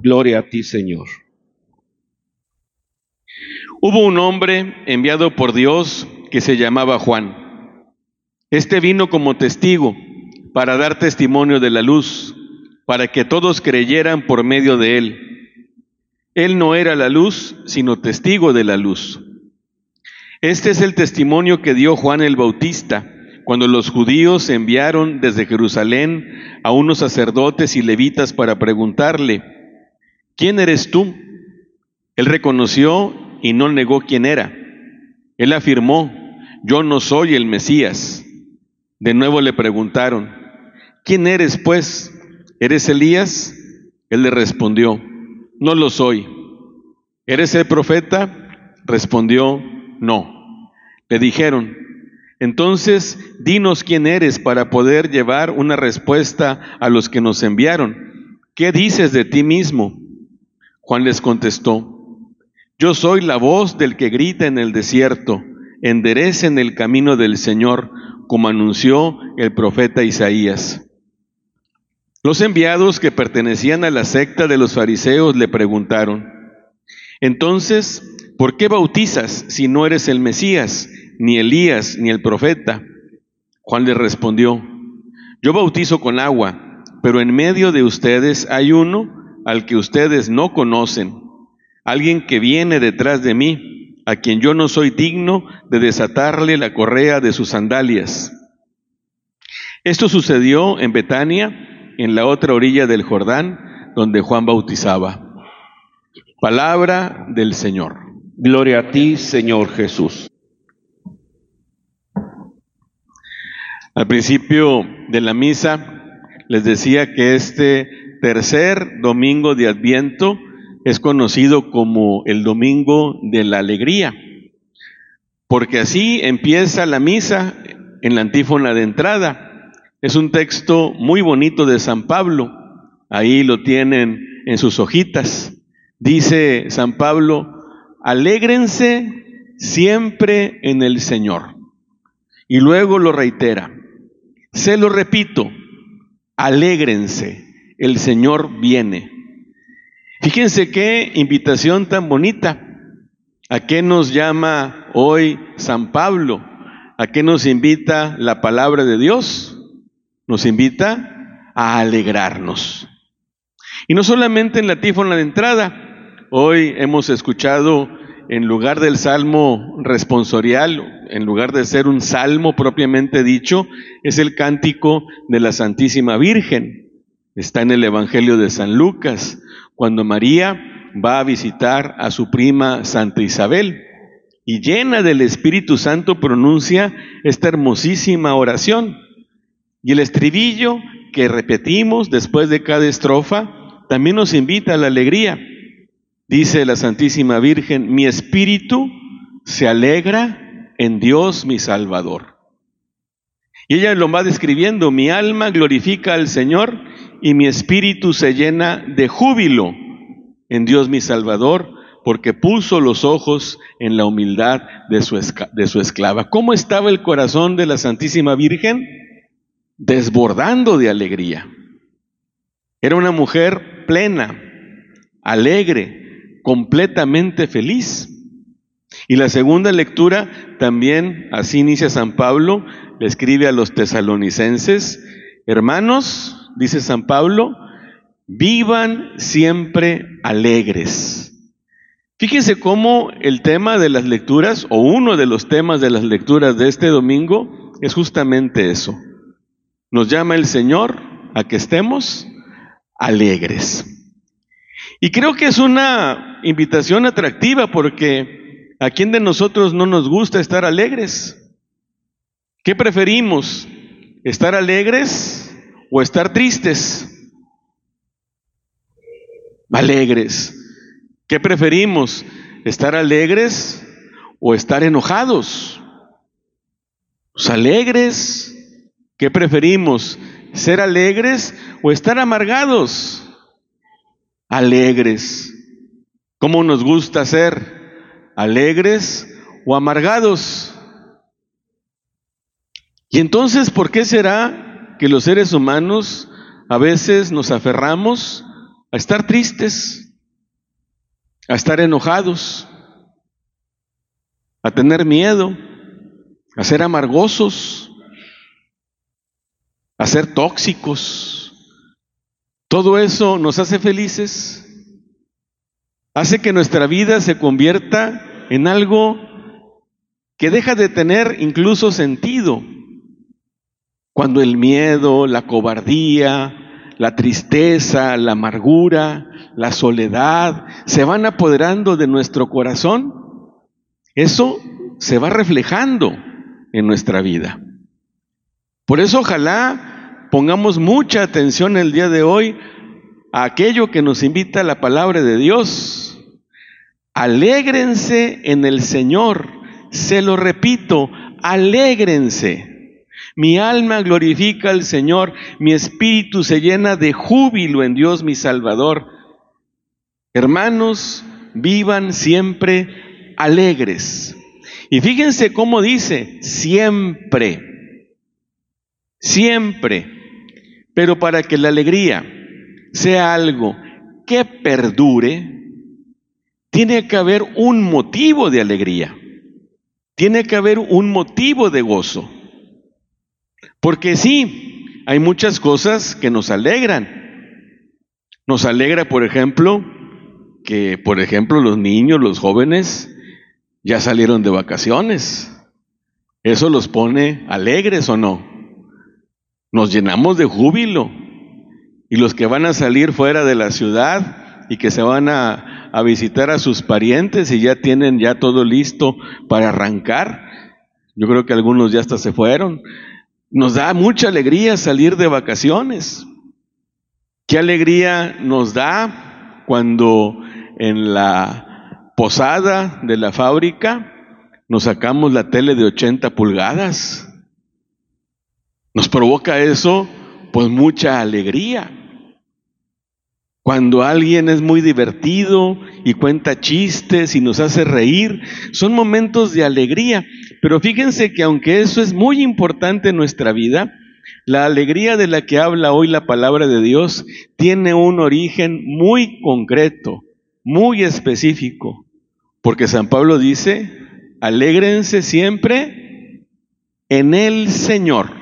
Gloria a ti, Señor. Hubo un hombre enviado por Dios que se llamaba Juan. Este vino como testigo para dar testimonio de la luz, para que todos creyeran por medio de él. Él no era la luz, sino testigo de la luz. Este es el testimonio que dio Juan el Bautista cuando los judíos enviaron desde Jerusalén a unos sacerdotes y levitas para preguntarle, ¿quién eres tú? Él reconoció y no negó quién era. Él afirmó, yo no soy el Mesías. De nuevo le preguntaron, ¿quién eres pues? ¿Eres Elías? Él le respondió, no lo soy. ¿Eres el profeta? Respondió, no. Le dijeron, entonces dinos quién eres para poder llevar una respuesta a los que nos enviaron. ¿Qué dices de ti mismo? Juan les contestó, yo soy la voz del que grita en el desierto, enderecen el camino del Señor, como anunció el profeta Isaías. Los enviados que pertenecían a la secta de los fariseos le preguntaron, entonces, ¿por qué bautizas si no eres el Mesías, ni Elías, ni el profeta? Juan le respondió, yo bautizo con agua, pero en medio de ustedes hay uno al que ustedes no conocen alguien que viene detrás de mí, a quien yo no soy digno de desatarle la correa de sus sandalias. Esto sucedió en Betania, en la otra orilla del Jordán, donde Juan bautizaba. Palabra del Señor. Gloria a ti, Señor Jesús. Al principio de la misa les decía que este tercer domingo de Adviento es conocido como el Domingo de la Alegría, porque así empieza la misa en la antífona de entrada. Es un texto muy bonito de San Pablo, ahí lo tienen en sus hojitas. Dice San Pablo, alégrense siempre en el Señor. Y luego lo reitera, se lo repito, alégrense, el Señor viene. Fíjense qué invitación tan bonita. ¿A qué nos llama hoy San Pablo? ¿A qué nos invita la palabra de Dios? Nos invita a alegrarnos. Y no solamente en la tífona de entrada. Hoy hemos escuchado en lugar del salmo responsorial, en lugar de ser un salmo propiamente dicho, es el cántico de la Santísima Virgen. Está en el Evangelio de San Lucas cuando María va a visitar a su prima Santa Isabel y llena del Espíritu Santo pronuncia esta hermosísima oración. Y el estribillo que repetimos después de cada estrofa también nos invita a la alegría. Dice la Santísima Virgen, mi espíritu se alegra en Dios mi Salvador. Y ella lo va describiendo, mi alma glorifica al Señor y mi espíritu se llena de júbilo en Dios mi Salvador, porque puso los ojos en la humildad de su, de su esclava. ¿Cómo estaba el corazón de la Santísima Virgen? Desbordando de alegría. Era una mujer plena, alegre, completamente feliz. Y la segunda lectura también, así inicia San Pablo, le escribe a los tesalonicenses, hermanos, dice San Pablo, vivan siempre alegres. Fíjense cómo el tema de las lecturas, o uno de los temas de las lecturas de este domingo, es justamente eso. Nos llama el Señor a que estemos alegres. Y creo que es una invitación atractiva porque ¿a quién de nosotros no nos gusta estar alegres? ¿Qué preferimos? ¿Estar alegres o estar tristes. alegres. ¿Qué preferimos? ¿Estar alegres o estar enojados? Pues alegres. ¿Qué preferimos? ¿Ser alegres o estar amargados? Alegres. ¿Cómo nos gusta ser? ¿Alegres o amargados? Y entonces, ¿por qué será que los seres humanos a veces nos aferramos a estar tristes, a estar enojados, a tener miedo, a ser amargosos, a ser tóxicos? Todo eso nos hace felices, hace que nuestra vida se convierta en algo que deja de tener incluso sentido cuando el miedo, la cobardía, la tristeza, la amargura, la soledad se van apoderando de nuestro corazón, eso se va reflejando en nuestra vida. Por eso ojalá pongamos mucha atención el día de hoy a aquello que nos invita la palabra de Dios. Alégrense en el Señor. Se lo repito, alégrense. Mi alma glorifica al Señor, mi espíritu se llena de júbilo en Dios mi Salvador. Hermanos, vivan siempre alegres. Y fíjense cómo dice, siempre, siempre. Pero para que la alegría sea algo que perdure, tiene que haber un motivo de alegría, tiene que haber un motivo de gozo. Porque sí, hay muchas cosas que nos alegran. Nos alegra, por ejemplo, que, por ejemplo, los niños, los jóvenes, ya salieron de vacaciones. ¿Eso los pone alegres o no? Nos llenamos de júbilo. Y los que van a salir fuera de la ciudad y que se van a, a visitar a sus parientes y ya tienen ya todo listo para arrancar. Yo creo que algunos ya hasta se fueron. Nos da mucha alegría salir de vacaciones. Qué alegría nos da cuando en la posada de la fábrica nos sacamos la tele de 80 pulgadas. Nos provoca eso pues mucha alegría. Cuando alguien es muy divertido y cuenta chistes y nos hace reír, son momentos de alegría. Pero fíjense que aunque eso es muy importante en nuestra vida, la alegría de la que habla hoy la palabra de Dios tiene un origen muy concreto, muy específico. Porque San Pablo dice, alégrense siempre en el Señor.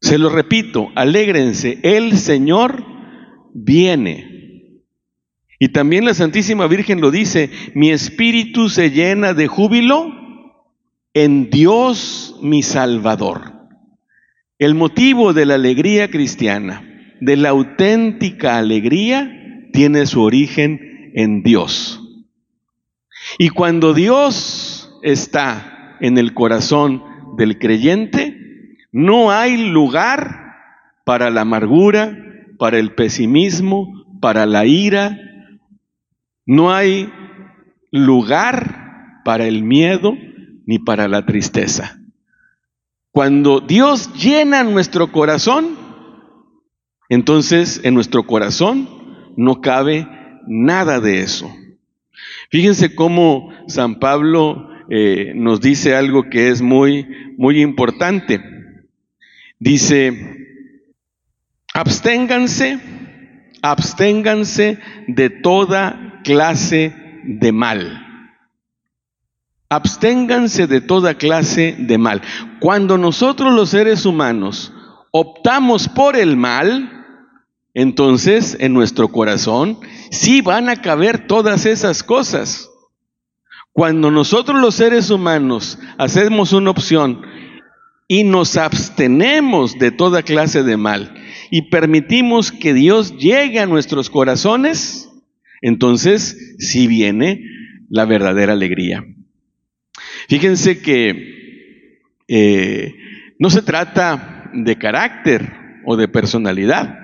Se lo repito, alégrense, el Señor viene. Y también la Santísima Virgen lo dice, mi espíritu se llena de júbilo en Dios mi Salvador. El motivo de la alegría cristiana, de la auténtica alegría, tiene su origen en Dios. Y cuando Dios está en el corazón del creyente, no hay lugar para la amargura, para el pesimismo, para la ira. No hay lugar para el miedo ni para la tristeza. Cuando Dios llena nuestro corazón, entonces en nuestro corazón no cabe nada de eso. Fíjense cómo San Pablo eh, nos dice algo que es muy, muy importante. Dice, Absténganse, absténganse de toda clase de mal. Absténganse de toda clase de mal. Cuando nosotros los seres humanos optamos por el mal, entonces en nuestro corazón sí van a caber todas esas cosas. Cuando nosotros los seres humanos hacemos una opción y nos abstenemos de toda clase de mal, y permitimos que Dios llegue a nuestros corazones, entonces sí viene la verdadera alegría. Fíjense que eh, no se trata de carácter o de personalidad.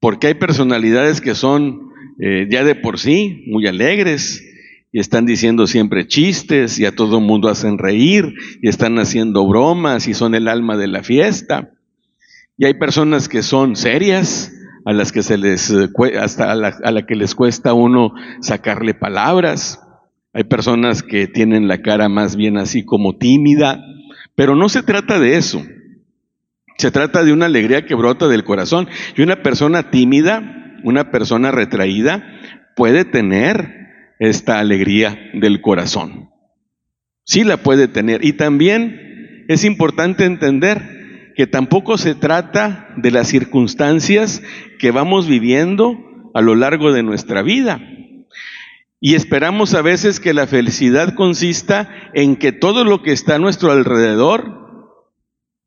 Porque hay personalidades que son eh, ya de por sí muy alegres y están diciendo siempre chistes y a todo mundo hacen reír y están haciendo bromas y son el alma de la fiesta. Y hay personas que son serias, a las que se les eh, hasta a la, a la que les cuesta uno sacarle palabras. Hay personas que tienen la cara más bien así como tímida, pero no se trata de eso. Se trata de una alegría que brota del corazón. Y una persona tímida, una persona retraída, puede tener esta alegría del corazón. Sí la puede tener. Y también es importante entender que tampoco se trata de las circunstancias que vamos viviendo a lo largo de nuestra vida. Y esperamos a veces que la felicidad consista en que todo lo que está a nuestro alrededor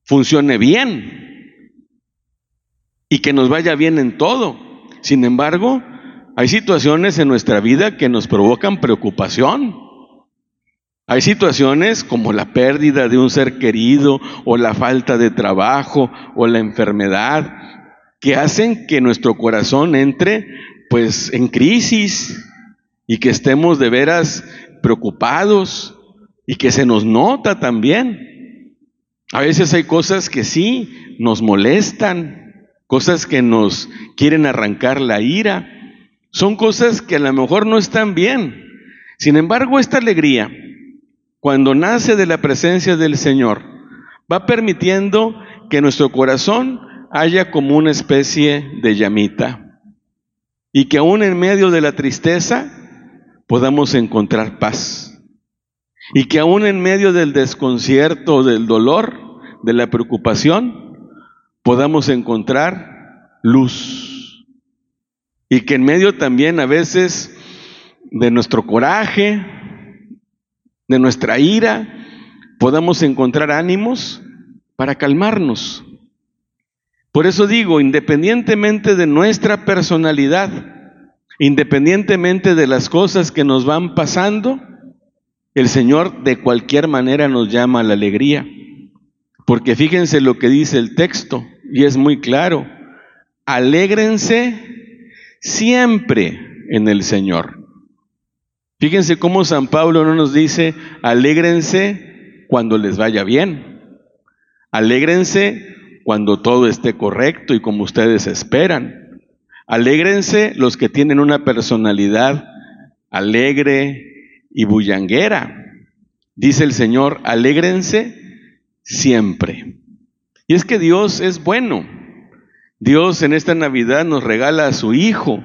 funcione bien y que nos vaya bien en todo. Sin embargo, hay situaciones en nuestra vida que nos provocan preocupación. Hay situaciones como la pérdida de un ser querido o la falta de trabajo o la enfermedad que hacen que nuestro corazón entre pues en crisis y que estemos de veras preocupados y que se nos nota también. A veces hay cosas que sí nos molestan, cosas que nos quieren arrancar la ira, son cosas que a lo mejor no están bien. Sin embargo, esta alegría, cuando nace de la presencia del Señor, va permitiendo que nuestro corazón haya como una especie de llamita y que aún en medio de la tristeza podamos encontrar paz y que aún en medio del desconcierto, del dolor, de la preocupación, podamos encontrar luz. Y que en medio también a veces de nuestro coraje, de nuestra ira, podamos encontrar ánimos para calmarnos. Por eso digo, independientemente de nuestra personalidad, independientemente de las cosas que nos van pasando, el Señor de cualquier manera nos llama a la alegría. Porque fíjense lo que dice el texto, y es muy claro. Alégrense siempre en el Señor. Fíjense cómo San Pablo no nos dice, alégrense cuando les vaya bien. Alégrense cuando todo esté correcto y como ustedes esperan. Alégrense los que tienen una personalidad alegre, y bullanguera. Dice el Señor, alégrense siempre. Y es que Dios es bueno. Dios en esta Navidad nos regala a su Hijo.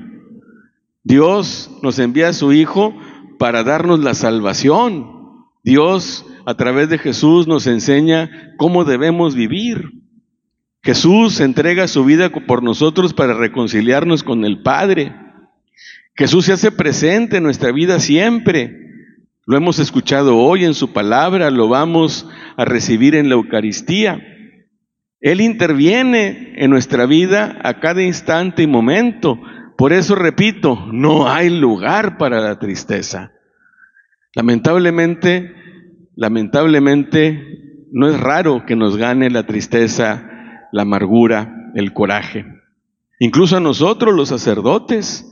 Dios nos envía a su Hijo para darnos la salvación. Dios a través de Jesús nos enseña cómo debemos vivir. Jesús entrega su vida por nosotros para reconciliarnos con el Padre. Jesús se hace presente en nuestra vida siempre. Lo hemos escuchado hoy en su palabra, lo vamos a recibir en la Eucaristía. Él interviene en nuestra vida a cada instante y momento. Por eso repito, no hay lugar para la tristeza. Lamentablemente, lamentablemente, no es raro que nos gane la tristeza, la amargura, el coraje. Incluso a nosotros, los sacerdotes,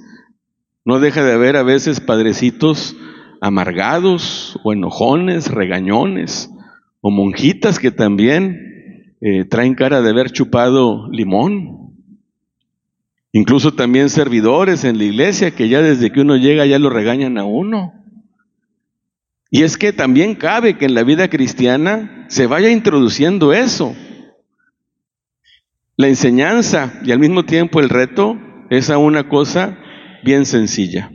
no deja de haber a veces padrecitos amargados o enojones, regañones, o monjitas que también eh, traen cara de haber chupado limón. Incluso también servidores en la iglesia que ya desde que uno llega ya lo regañan a uno. Y es que también cabe que en la vida cristiana se vaya introduciendo eso. La enseñanza y al mismo tiempo el reto es a una cosa bien sencilla.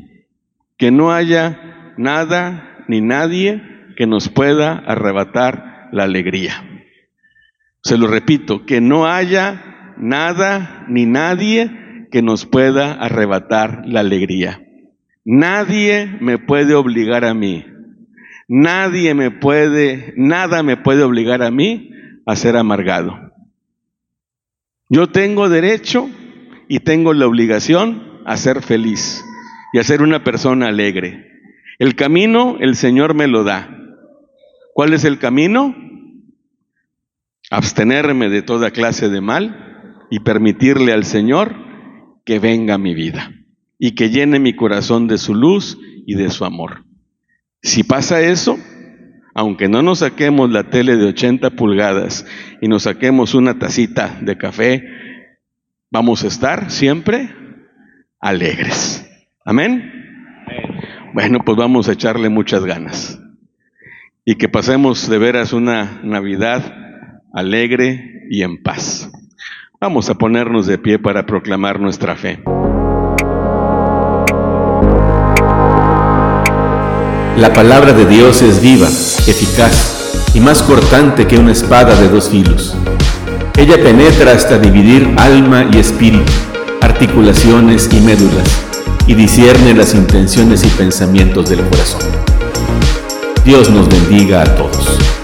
Que no haya nada ni nadie que nos pueda arrebatar la alegría. Se lo repito, que no haya nada ni nadie que nos pueda arrebatar la alegría. Nadie me puede obligar a mí. Nadie me puede, nada me puede obligar a mí a ser amargado. Yo tengo derecho y tengo la obligación a ser feliz y a ser una persona alegre. El camino el Señor me lo da. ¿Cuál es el camino? Abstenerme de toda clase de mal y permitirle al Señor que venga mi vida y que llene mi corazón de su luz y de su amor. Si pasa eso, aunque no nos saquemos la tele de 80 pulgadas y nos saquemos una tacita de café, vamos a estar siempre alegres. Amén. Bueno, pues vamos a echarle muchas ganas y que pasemos de veras una Navidad alegre y en paz. Vamos a ponernos de pie para proclamar nuestra fe. La palabra de Dios es viva, eficaz y más cortante que una espada de dos filos. Ella penetra hasta dividir alma y espíritu, articulaciones y médulas, y discierne las intenciones y pensamientos del corazón. Dios nos bendiga a todos.